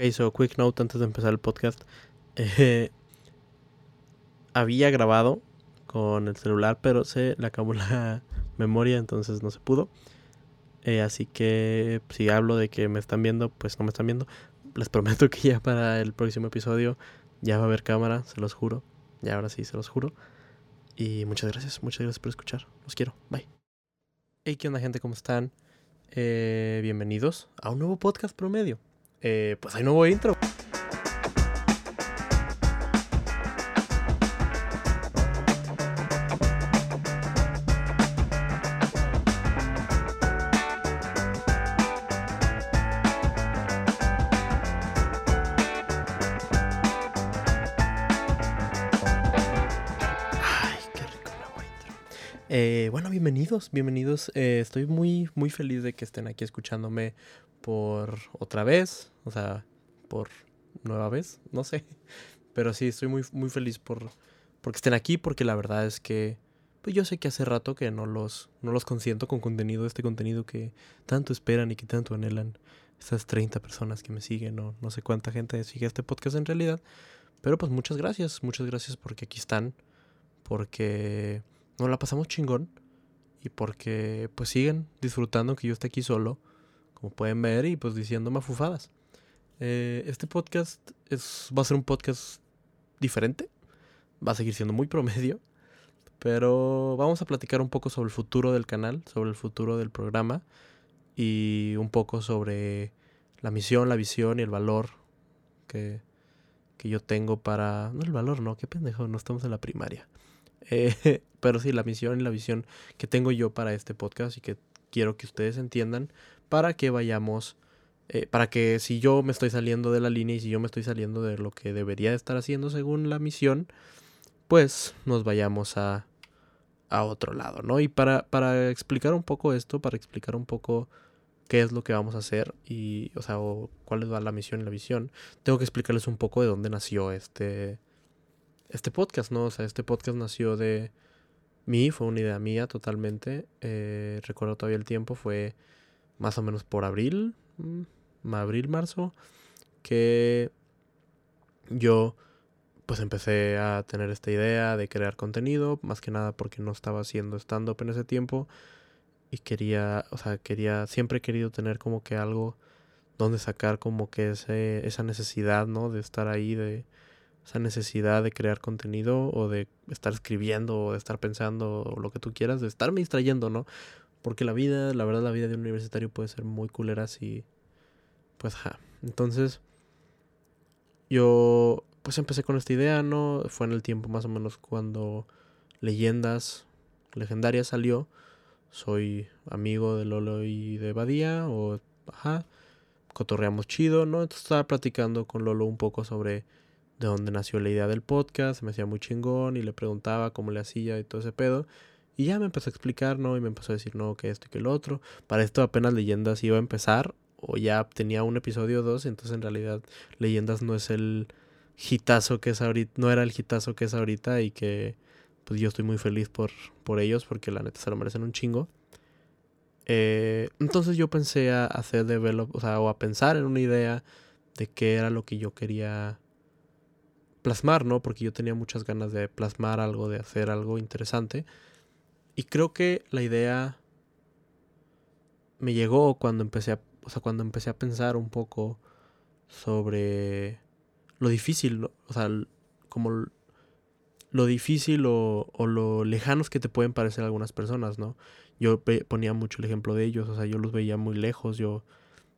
Ok, so quick note antes de empezar el podcast. Eh, había grabado con el celular, pero se le acabó la memoria, entonces no se pudo. Eh, así que si hablo de que me están viendo, pues no me están viendo. Les prometo que ya para el próximo episodio ya va a haber cámara, se los juro. Ya ahora sí, se los juro. Y muchas gracias, muchas gracias por escuchar. Los quiero. Bye. Hey, ¿qué onda gente? ¿Cómo están? Eh, bienvenidos a un nuevo podcast promedio. Eh, pues hay nuevo intro. Eh, bueno, bienvenidos, bienvenidos. Eh, estoy muy, muy feliz de que estén aquí escuchándome por otra vez, o sea, por nueva vez, no sé. Pero sí, estoy muy, muy feliz por porque estén aquí, porque la verdad es que pues yo sé que hace rato que no los, no los consiento con contenido, este contenido que tanto esperan y que tanto anhelan. Esas 30 personas que me siguen, no, no sé cuánta gente sigue este podcast en realidad. Pero pues muchas gracias, muchas gracias porque aquí están, porque nos la pasamos chingón y porque pues siguen disfrutando que yo esté aquí solo, como pueden ver, y pues diciéndome afufadas. Eh, este podcast es, va a ser un podcast diferente, va a seguir siendo muy promedio, pero vamos a platicar un poco sobre el futuro del canal, sobre el futuro del programa y un poco sobre la misión, la visión y el valor que, que yo tengo para... No el valor, no, qué pendejo, no estamos en la primaria. Eh, pero sí, la misión y la visión que tengo yo para este podcast y que quiero que ustedes entiendan para que vayamos, eh, para que si yo me estoy saliendo de la línea y si yo me estoy saliendo de lo que debería de estar haciendo según la misión, pues nos vayamos a, a otro lado, ¿no? Y para, para explicar un poco esto, para explicar un poco qué es lo que vamos a hacer y, o sea, o cuál es la misión y la visión, tengo que explicarles un poco de dónde nació este, este podcast, ¿no? O sea, este podcast nació de mí, fue una idea mía totalmente. Eh, recuerdo todavía el tiempo, fue más o menos por abril, mm, abril, marzo, que yo pues empecé a tener esta idea de crear contenido, más que nada porque no estaba haciendo stand-up en ese tiempo y quería, o sea, quería, siempre he querido tener como que algo donde sacar como que ese, esa necesidad, ¿no? De estar ahí, de esa necesidad de crear contenido o de estar escribiendo o de estar pensando o lo que tú quieras, de estarme distrayendo, ¿no? Porque la vida, la verdad, la vida de un universitario puede ser muy culera si, pues, ja. Entonces, yo, pues empecé con esta idea, ¿no? Fue en el tiempo más o menos cuando Leyendas Legendarias salió. Soy amigo de Lolo y de Badía, o, ajá, cotorreamos chido, ¿no? Entonces estaba platicando con Lolo un poco sobre de dónde nació la idea del podcast, me hacía muy chingón y le preguntaba cómo le hacía y todo ese pedo. Y ya me empezó a explicar, ¿no? Y me empezó a decir, no, que esto y que lo otro. Para esto apenas Leyendas iba a empezar, o ya tenía un episodio o dos, entonces en realidad Leyendas no es el hitazo que es ahorita, no era el hitazo que es ahorita y que pues yo estoy muy feliz por, por ellos porque la neta se lo merecen un chingo. Eh, entonces yo pensé a hacer develop, o sea, o a pensar en una idea de qué era lo que yo quería plasmar, ¿no? Porque yo tenía muchas ganas de plasmar algo, de hacer algo interesante. Y creo que la idea me llegó cuando empecé a, o sea, cuando empecé a pensar un poco sobre lo difícil, ¿no? o sea, como lo difícil o, o, lo lejanos que te pueden parecer algunas personas, ¿no? Yo ponía mucho el ejemplo de ellos, o sea, yo los veía muy lejos, yo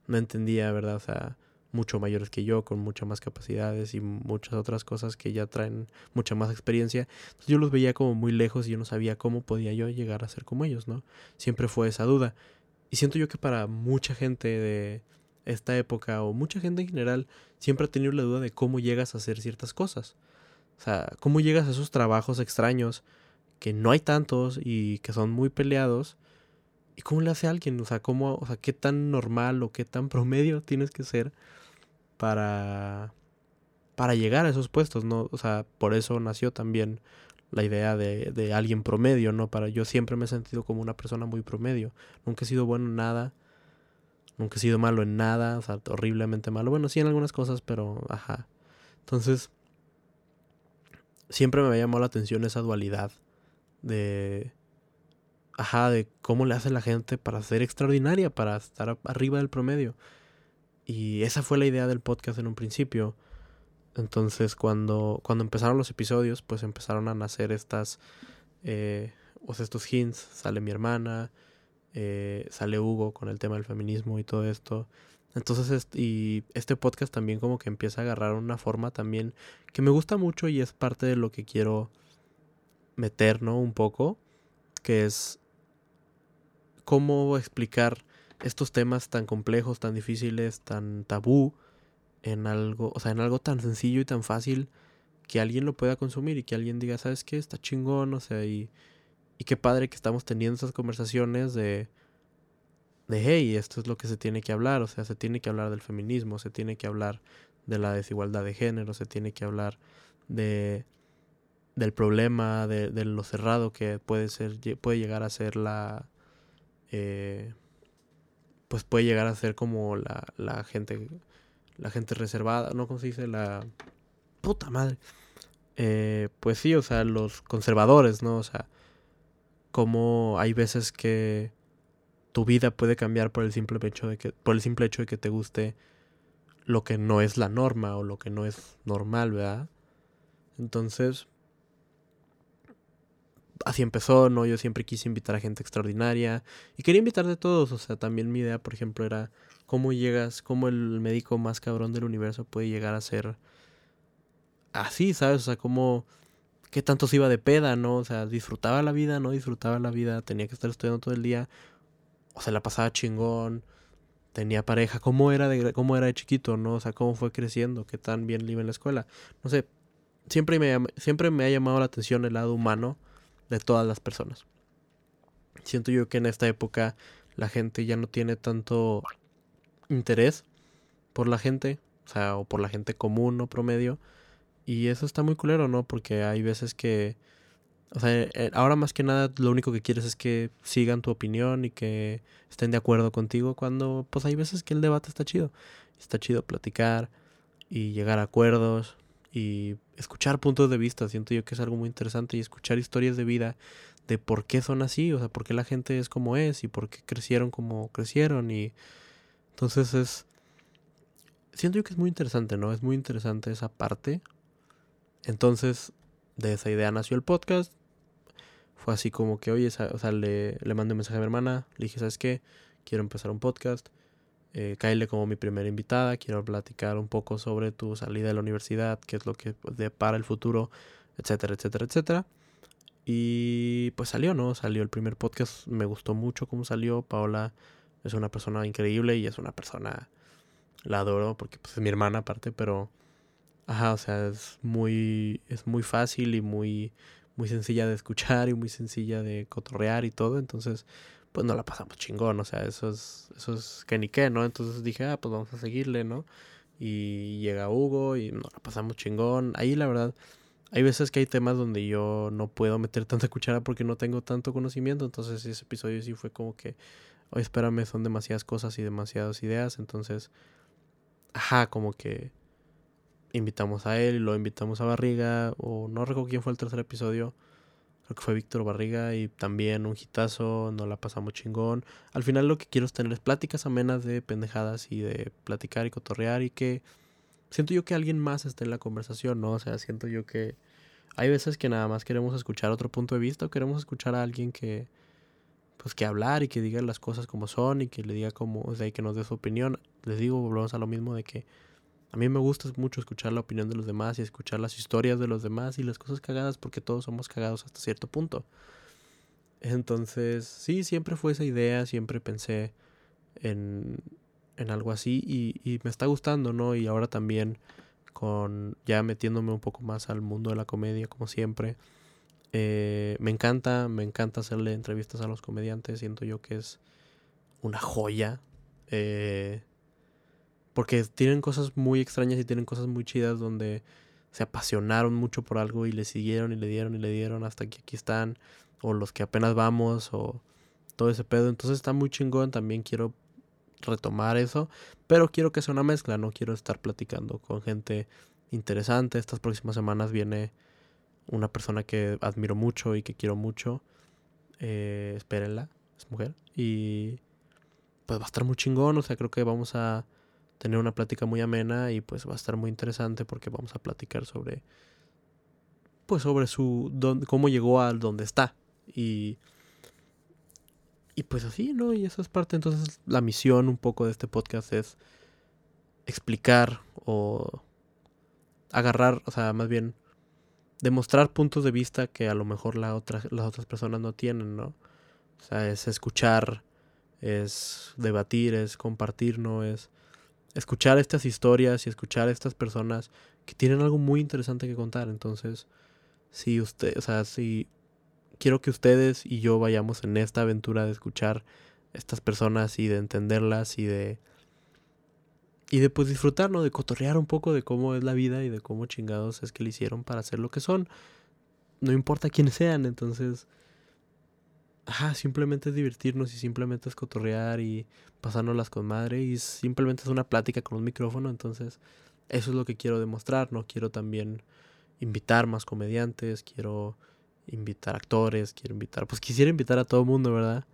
no entendía, ¿verdad? O sea, mucho mayores que yo, con muchas más capacidades y muchas otras cosas que ya traen mucha más experiencia. Yo los veía como muy lejos y yo no sabía cómo podía yo llegar a ser como ellos, ¿no? Siempre fue esa duda. Y siento yo que para mucha gente de esta época o mucha gente en general siempre ha tenido la duda de cómo llegas a hacer ciertas cosas. O sea, cómo llegas a esos trabajos extraños que no hay tantos y que son muy peleados. ¿Y cómo le hace a alguien? O sea, cómo, qué tan normal o qué tan promedio tienes que ser para para llegar a esos puestos, ¿no? O sea, por eso nació también la idea de, de, alguien promedio, ¿no? Para yo siempre me he sentido como una persona muy promedio. Nunca he sido bueno en nada. Nunca he sido malo en nada, o sea, horriblemente malo. Bueno, sí en algunas cosas, pero ajá. Entonces, siempre me ha llamado la atención esa dualidad de ajá, de cómo le hace la gente para ser extraordinaria, para estar arriba del promedio. Y esa fue la idea del podcast en un principio. Entonces, cuando, cuando empezaron los episodios, pues empezaron a nacer estas, eh, o estos hints. Sale mi hermana, eh, sale Hugo con el tema del feminismo y todo esto. Entonces, y este podcast también como que empieza a agarrar una forma también que me gusta mucho y es parte de lo que quiero meter, ¿no? Un poco, que es cómo explicar estos temas tan complejos, tan difíciles, tan tabú en algo, o sea, en algo tan sencillo y tan fácil que alguien lo pueda consumir y que alguien diga, ¿sabes qué? Está chingón, o sea, y, y qué padre que estamos teniendo esas conversaciones de, de, hey, esto es lo que se tiene que hablar, o sea, se tiene que hablar del feminismo, se tiene que hablar de la desigualdad de género, se tiene que hablar de del problema, de, de lo cerrado que puede ser, puede llegar a ser la, eh, pues puede llegar a ser como la, la gente la gente reservada, ¿no? ¿Cómo se dice? La puta madre. Eh, pues sí, o sea, los conservadores, ¿no? O sea, como hay veces que tu vida puede cambiar por el simple hecho de que por el simple hecho de que te guste lo que no es la norma o lo que no es normal, ¿verdad? Entonces, así empezó, ¿no? Yo siempre quise invitar a gente extraordinaria y quería invitar de todos, o sea, también mi idea, por ejemplo, era cómo llegas, cómo el médico más cabrón del universo puede llegar a ser así, ¿sabes? O sea, cómo, qué tanto se iba de peda, ¿no? O sea, disfrutaba la vida, ¿no? Disfrutaba la vida, tenía que estar estudiando todo el día, o sea, la pasaba chingón, tenía pareja, cómo era de, cómo era de chiquito, ¿no? O sea, cómo fue creciendo, qué tan bien le iba en la escuela, no sé, siempre siempre me ha llamado la atención el lado humano, de todas las personas. Siento yo que en esta época la gente ya no tiene tanto interés por la gente, o sea, o por la gente común o promedio. Y eso está muy culero, ¿no? Porque hay veces que, o sea, eh, ahora más que nada lo único que quieres es que sigan tu opinión y que estén de acuerdo contigo cuando, pues hay veces que el debate está chido. Está chido platicar y llegar a acuerdos y escuchar puntos de vista. Siento yo que es algo muy interesante y escuchar historias de vida de por qué son así, o sea, por qué la gente es como es y por qué crecieron como crecieron y entonces es siento yo que es muy interesante, ¿no? Es muy interesante esa parte. Entonces, de esa idea nació el podcast. Fue así como que, oye, o sea, le, le mandé un mensaje a mi hermana, le dije, ¿sabes qué? Quiero empezar un podcast eh, Kyle como mi primera invitada. Quiero platicar un poco sobre tu salida de la universidad, qué es lo que para el futuro, etcétera, etcétera, etcétera. Y pues salió, ¿no? Salió el primer podcast. Me gustó mucho cómo salió. Paola es una persona increíble y es una persona... La adoro porque pues, es mi hermana aparte, pero... Ajá, o sea, es muy, es muy fácil y muy, muy sencilla de escuchar y muy sencilla de cotorrear y todo. Entonces, pues no la pasamos chingón, o sea, eso es, eso es que ni qué, ¿no? Entonces dije, ah, pues vamos a seguirle, ¿no? Y llega Hugo y nos la pasamos chingón. Ahí la verdad, hay veces que hay temas donde yo no puedo meter tanta cuchara porque no tengo tanto conocimiento, entonces ese episodio sí fue como que, oye, espérame, son demasiadas cosas y demasiadas ideas, entonces, ajá, como que invitamos a él y lo invitamos a Barriga, o no recuerdo quién fue el tercer episodio creo que fue Víctor Barriga y también un hitazo, no la pasamos chingón. Al final lo que quiero es tener pláticas amenas de pendejadas y de platicar y cotorrear y que siento yo que alguien más esté en la conversación, ¿no? O sea, siento yo que hay veces que nada más queremos escuchar otro punto de vista o queremos escuchar a alguien que pues que hablar y que diga las cosas como son y que le diga como, o sea, y que nos dé su opinión. Les digo, volvemos a lo mismo de que a mí me gusta mucho escuchar la opinión de los demás y escuchar las historias de los demás y las cosas cagadas porque todos somos cagados hasta cierto punto. Entonces, sí, siempre fue esa idea, siempre pensé en, en algo así y, y, me está gustando, ¿no? Y ahora también con ya metiéndome un poco más al mundo de la comedia, como siempre. Eh, me encanta, me encanta hacerle entrevistas a los comediantes, siento yo que es una joya. Eh, porque tienen cosas muy extrañas y tienen cosas muy chidas donde se apasionaron mucho por algo y le siguieron y le dieron y le dieron hasta que aquí están. O los que apenas vamos o todo ese pedo. Entonces está muy chingón. También quiero retomar eso, pero quiero que sea una mezcla, no quiero estar platicando con gente interesante. Estas próximas semanas viene una persona que admiro mucho y que quiero mucho. Eh, espérenla, es mujer. Y pues va a estar muy chingón, o sea, creo que vamos a tener una plática muy amena y pues va a estar muy interesante porque vamos a platicar sobre pues sobre su cómo llegó al donde está y y pues así, ¿no? Y esa es parte entonces la misión un poco de este podcast es explicar o agarrar, o sea, más bien demostrar puntos de vista que a lo mejor la otra, las otras personas no tienen, ¿no? O sea, es escuchar, es debatir, es compartir, ¿no? Es escuchar estas historias y escuchar a estas personas que tienen algo muy interesante que contar. Entonces, si usted, o sea, si quiero que ustedes y yo vayamos en esta aventura de escuchar estas personas y de entenderlas y de y de pues disfrutar, ¿no? De cotorrear un poco de cómo es la vida y de cómo chingados es que le hicieron para ser lo que son. No importa quiénes sean, entonces ajá, simplemente es divertirnos y simplemente es cotorrear y pasárnoslas con madre y simplemente es una plática con un micrófono, entonces eso es lo que quiero demostrar, no quiero también invitar más comediantes, quiero invitar actores, quiero invitar, pues quisiera invitar a todo el mundo, ¿verdad?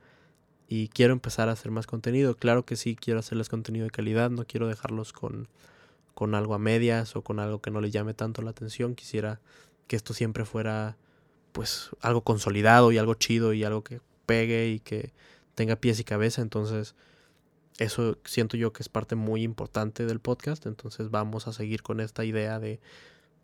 Y quiero empezar a hacer más contenido, claro que sí, quiero hacerles contenido de calidad, no quiero dejarlos con, con algo a medias o con algo que no les llame tanto la atención, quisiera que esto siempre fuera pues algo consolidado y algo chido y algo que pegue y que tenga pies y cabeza. Entonces, eso siento yo que es parte muy importante del podcast. Entonces, vamos a seguir con esta idea de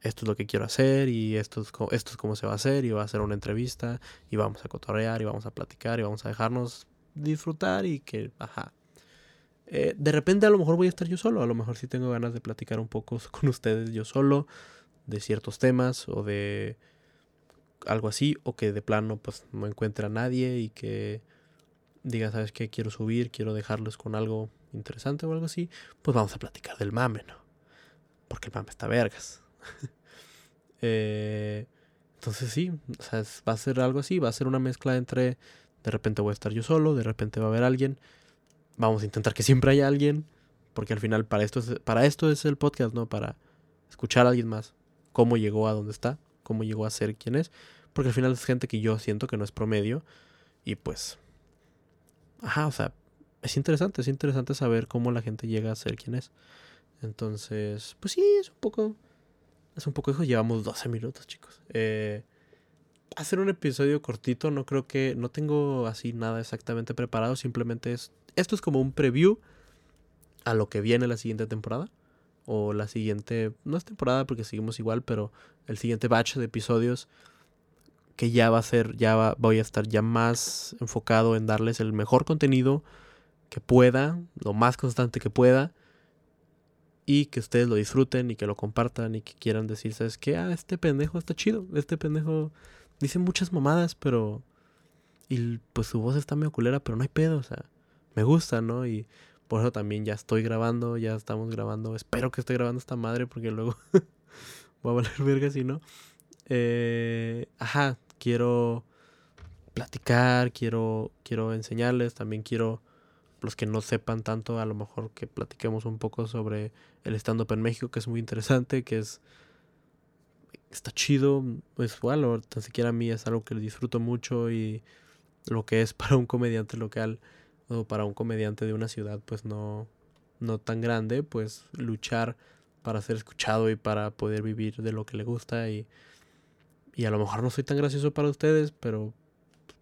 esto es lo que quiero hacer y esto es, esto es cómo se va a hacer y va a ser una entrevista y vamos a cotorrear y vamos a platicar y vamos a dejarnos disfrutar y que, ajá. Eh, de repente a lo mejor voy a estar yo solo, a lo mejor sí tengo ganas de platicar un poco con ustedes yo solo de ciertos temas o de algo así, o que de plano pues no encuentre a nadie y que diga, ¿sabes qué? Quiero subir, quiero dejarlos con algo interesante o algo así, pues vamos a platicar del mame, ¿no? Porque el mame está vergas. eh, entonces sí, o sea, va a ser algo así, va a ser una mezcla entre de repente voy a estar yo solo, de repente va a haber alguien. Vamos a intentar que siempre haya alguien, porque al final para esto es, para esto es el podcast, ¿no? Para escuchar a alguien más, cómo llegó a donde está, cómo llegó a ser quien es, porque al final es gente que yo siento que no es promedio y pues ajá, o sea, es interesante, es interesante saber cómo la gente llega a ser quien es. Entonces, pues sí, es un poco es un poco hijo, llevamos 12 minutos, chicos. Eh hacer un episodio cortito, no creo que no tengo así nada exactamente preparado, simplemente es esto es como un preview a lo que viene la siguiente temporada o la siguiente, no es temporada porque seguimos igual, pero el siguiente batch de episodios que ya va a ser, ya voy a estar ya más enfocado en darles el mejor contenido que pueda, lo más constante que pueda, y que ustedes lo disfruten y que lo compartan y que quieran decir, ¿sabes qué? Ah, este pendejo está chido, este pendejo dice muchas mamadas, pero... Y pues su voz está medio culera, pero no hay pedo, o sea, me gusta, ¿no? Y por eso también ya estoy grabando, ya estamos grabando. Espero que esté grabando esta madre porque luego voy a valer verga si no. Eh, ajá, quiero platicar, quiero, quiero enseñarles, también quiero, los que no sepan tanto, a lo mejor que platiquemos un poco sobre el stand-up en México, que es muy interesante, que es, está chido, pues bueno, tan siquiera a mí es algo que disfruto mucho y lo que es para un comediante local para un comediante de una ciudad pues no, no tan grande, pues luchar para ser escuchado y para poder vivir de lo que le gusta y, y a lo mejor no soy tan gracioso para ustedes, pero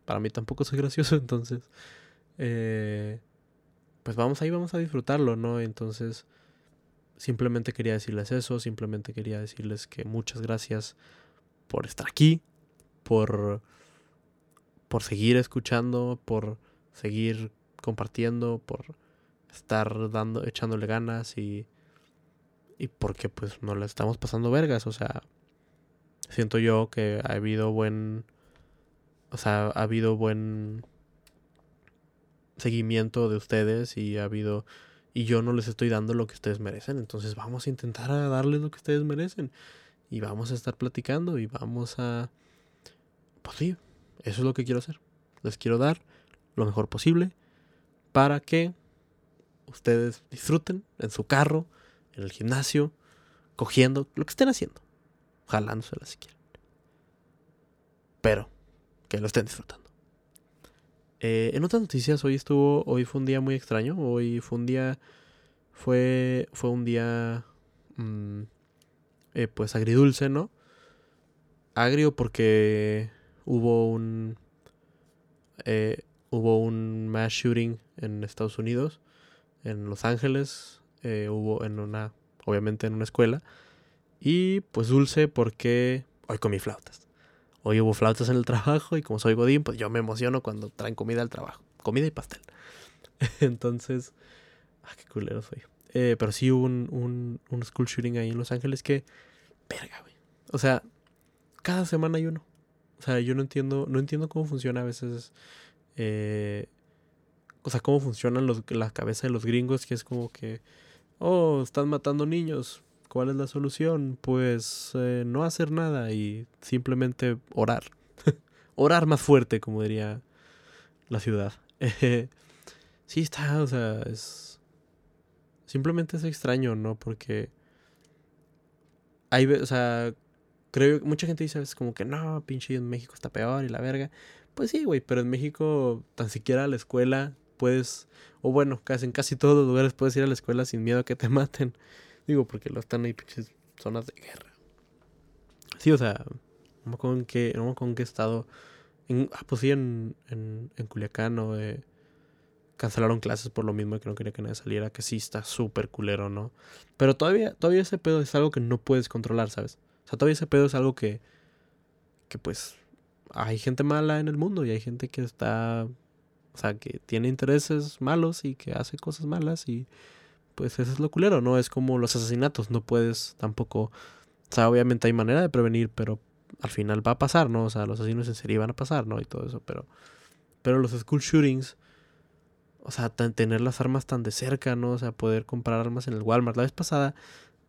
para mí tampoco soy gracioso, entonces eh, pues vamos ahí, vamos a disfrutarlo, ¿no? Entonces simplemente quería decirles eso, simplemente quería decirles que muchas gracias por estar aquí, por, por seguir escuchando, por seguir compartiendo, por estar dando, echándole ganas y, y porque pues no le estamos pasando vergas, o sea, siento yo que ha habido buen, o sea, ha habido buen seguimiento de ustedes y ha habido, y yo no les estoy dando lo que ustedes merecen, entonces vamos a intentar darles lo que ustedes merecen y vamos a estar platicando y vamos a, pues sí, eso es lo que quiero hacer, les quiero dar lo mejor posible para que ustedes disfruten en su carro, en el gimnasio, cogiendo, lo que estén haciendo. Jalándosela si quieren. Pero que lo estén disfrutando. Eh, en otras noticias, hoy estuvo, hoy fue un día muy extraño. Hoy fue un día, fue, fue un día, mm, eh, pues agridulce, ¿no? Agrio porque hubo un, eh, hubo un mass shooting en Estados Unidos, en Los Ángeles, hubo en una, obviamente en una escuela. Y pues dulce porque hoy comí flautas. Hoy hubo flautas en el trabajo y como soy godín, pues yo me emociono cuando traen comida al trabajo. Comida y pastel. Entonces, ah, qué culero soy. Eh, pero sí hubo un, un, un, school shooting ahí en Los Ángeles que, verga, güey. O sea, cada semana hay uno. O sea, yo no entiendo, no entiendo cómo funciona a veces. Eh, o sea, cómo funcionan los, la cabeza de los gringos, que es como que, oh, están matando niños. ¿Cuál es la solución? Pues eh, no hacer nada y simplemente orar. orar más fuerte, como diría la ciudad. sí está, o sea, es... Simplemente es extraño, ¿no? Porque... Hay, o sea, creo que mucha gente dice a veces como que no, pinche en México está peor y la verga. Pues sí, güey, pero en México tan siquiera a la escuela puedes, o bueno, casi en casi todos los lugares puedes ir a la escuela sin miedo a que te maten. Digo, porque lo están ahí pinches zonas de guerra. Sí, o sea, no en qué, no me qué estado. Ah, pues sí, en, Culiacán, ¿no? Eh, cancelaron clases por lo mismo que no quería que nadie saliera, que sí está súper culero, ¿no? Pero todavía, todavía ese pedo es algo que no puedes controlar, ¿sabes? O sea, todavía ese pedo es algo que, que pues, hay gente mala en el mundo y hay gente que está, o sea, que tiene intereses malos y que hace cosas malas y pues eso es lo culero, ¿no? Es como los asesinatos, no puedes tampoco, o sea, obviamente hay manera de prevenir, pero al final va a pasar, ¿no? O sea, los asesinos en serie van a pasar, ¿no? Y todo eso, pero, pero los school shootings, o sea, tener las armas tan de cerca, ¿no? O sea, poder comprar armas en el Walmart. La vez pasada,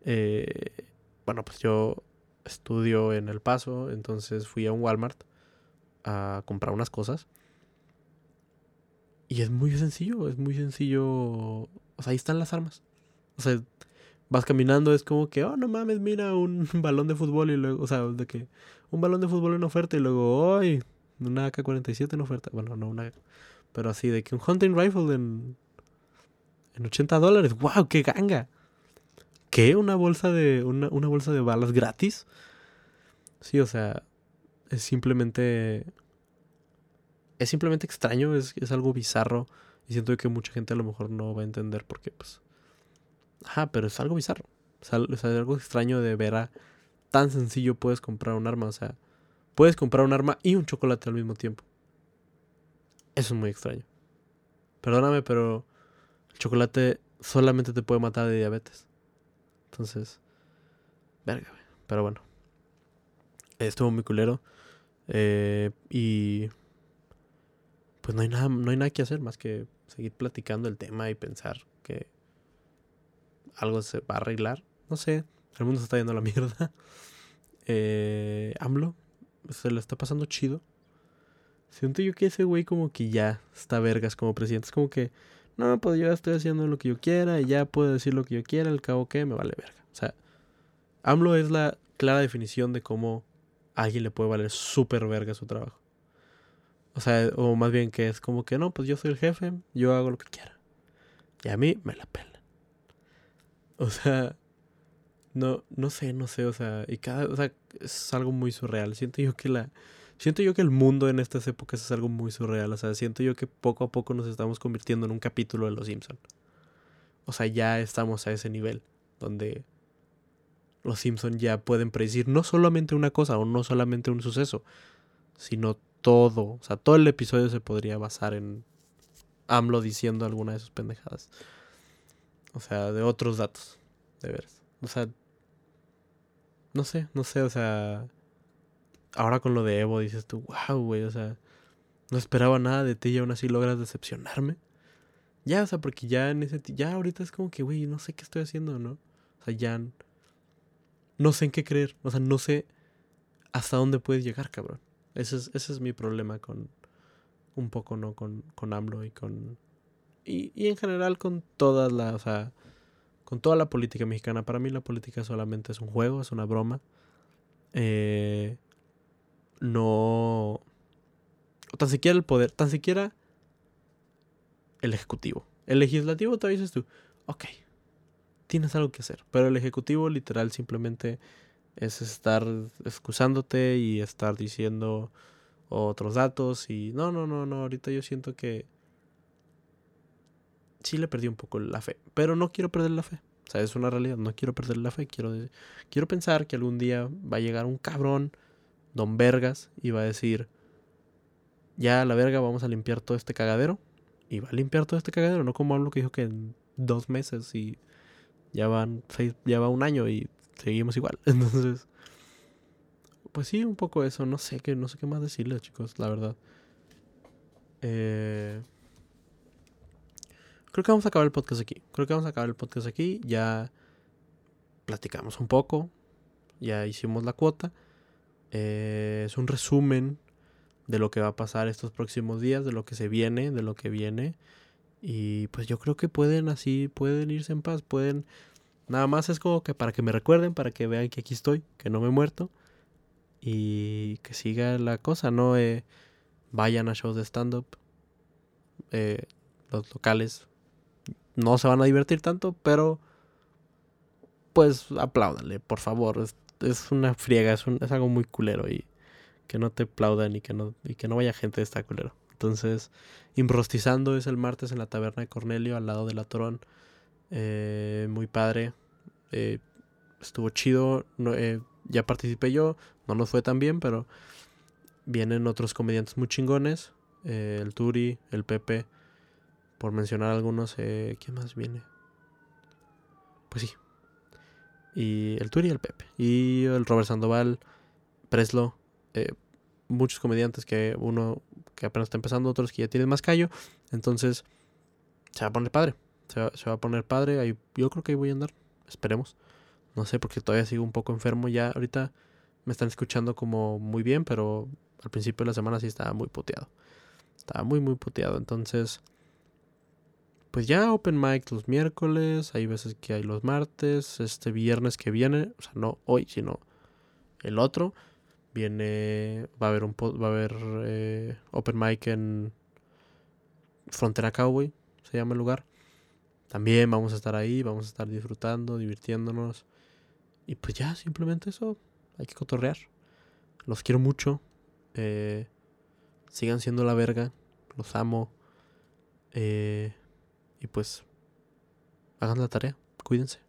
eh, bueno, pues yo estudio en El Paso, entonces fui a un Walmart a comprar unas cosas. Y es muy sencillo, es muy sencillo o sea, ahí están las armas. O sea, vas caminando, es como que, oh, no mames, mira un balón de fútbol y luego, o sea, de que un balón de fútbol en oferta y luego, ¡ay! Una AK-47 en oferta. Bueno, no una. Pero así, de que un hunting rifle en. En 80 dólares. ¡Wow! ¡Qué ganga! ¿Qué? ¿Una bolsa de. Una, una bolsa de balas gratis? Sí, o sea. Es simplemente. Es simplemente extraño, es, es algo bizarro. Y siento que mucha gente a lo mejor no va a entender porque, pues. Ajá, pero es algo bizarro. Es algo, extraño de ver a. Tan sencillo puedes comprar un arma. O sea, puedes comprar un arma y un chocolate al mismo tiempo. Eso es muy extraño. Perdóname, pero el chocolate solamente te puede matar de diabetes. Entonces, verga, pero bueno. Estuvo muy culero. Eh, y pues no hay nada, no hay nada que hacer más que seguir platicando el tema y pensar que algo se va a arreglar. No sé, el mundo se está yendo a la mierda. Eh, AMLO se le está pasando chido. Siento yo que ese güey como que ya está vergas como presidente. Es como que, no, pues yo estoy haciendo lo que yo quiera y ya puedo decir lo que yo quiera, al cabo que me vale verga. O sea, AMLO es la clara definición de cómo alguien le puede valer súper verga su trabajo. O sea, o más bien que es como que no, pues yo soy el jefe, yo hago lo que quiera. Y a mí me la pela. O sea, no, no sé, no sé, o sea, y cada, o sea, es algo muy surreal. Siento yo que la, siento yo que el mundo en estas épocas es algo muy surreal. O sea, siento yo que poco a poco nos estamos convirtiendo en un capítulo de Los Simpson. O sea, ya estamos a ese nivel donde los Simpson ya pueden predecir no solamente una cosa o no solamente un suceso, sino todo, o sea, todo el episodio se podría basar en AMLO diciendo alguna de sus pendejadas. O sea, de otros datos, de veras. O sea, no sé, no sé, o sea, ahora con lo de Evo dices tú, wow, güey, o sea, no esperaba nada de ti y aún así logras decepcionarme. Ya, o sea, porque ya en ese, ya ahorita es como que, güey, no sé qué estoy haciendo, ¿no? O sea, ya no sé en qué creer, o sea, no sé hasta dónde puedes llegar, cabrón. Ese es, ese es mi problema con un poco, ¿no? Con, con AMLO y con y, y en general con todas las, o sea, con toda la política mexicana. Para mí la política solamente es un juego, es una broma. Eh, no... Tan siquiera el poder, tan siquiera el ejecutivo. El legislativo te dices tú, ok, tienes algo que hacer. Pero el ejecutivo literal simplemente es estar excusándote y estar diciendo otros datos y no, no, no, no, ahorita yo siento que sí le perdí un poco la fe, pero no quiero perder la fe. O sea, es una realidad, no quiero perder la fe, quiero, quiero pensar que algún día va a llegar un cabrón, don Vergas, y va a decir, ya la verga, vamos a limpiar todo este cagadero. Y va a limpiar todo este cagadero, no como hablo que dijo que en dos meses y ya van seis, ya va un año y seguimos igual. Entonces, pues sí, un poco eso. No sé qué, no sé qué más decirles, chicos, la verdad. Eh, creo que vamos a acabar el podcast aquí. Creo que vamos a acabar el podcast aquí. Ya platicamos un poco. Ya hicimos la cuota. Eh, es un resumen de lo que va a pasar estos próximos días, de lo que se viene, de lo que viene. Y pues yo creo que pueden así, pueden irse en paz, pueden... Nada más es como que para que me recuerden, para que vean que aquí estoy, que no me he muerto. Y que siga la cosa, ¿no? Eh, vayan a shows de stand-up. Eh, los locales no se van a divertir tanto, pero pues apláudanle, por favor. Es, es una friega, es, un, es, algo muy culero y que no te aplaudan y que no, y que no vaya gente de esta culero. Entonces, Imbrostizando es el martes en la taberna de Cornelio, al lado de la Torón. Eh, muy padre. Eh, estuvo chido. Eh, ya participé yo. No nos fue tan bien, pero vienen otros comediantes muy chingones. el Turi, el Pepe por mencionar algunos, eh, ¿quién más viene? Pues sí. Y el Turi y el Pepe. Y el Robert Sandoval, Preslo, eh, muchos comediantes que uno que apenas está empezando, otros que ya tienen más callo. Entonces, se va a poner padre. Se va, a poner padre. Ahí, yo creo que ahí voy a andar. Esperemos. No sé, porque todavía sigo un poco enfermo. Ya ahorita me están escuchando como muy bien, pero al principio de la semana sí estaba muy puteado. Estaba muy, muy puteado. Entonces, pues ya open mic los miércoles, hay veces que hay los martes, este viernes que viene, o sea, no hoy, sino el otro, viene, va a haber un va a haber eh, open mic en Frontera Cowboy, se llama el lugar. También vamos a estar ahí, vamos a estar disfrutando, divirtiéndonos. Y pues ya, simplemente eso, hay que cotorrear. Los quiero mucho. Eh, sigan siendo la verga. Los amo. Eh, y pues, hagan la tarea. Cuídense.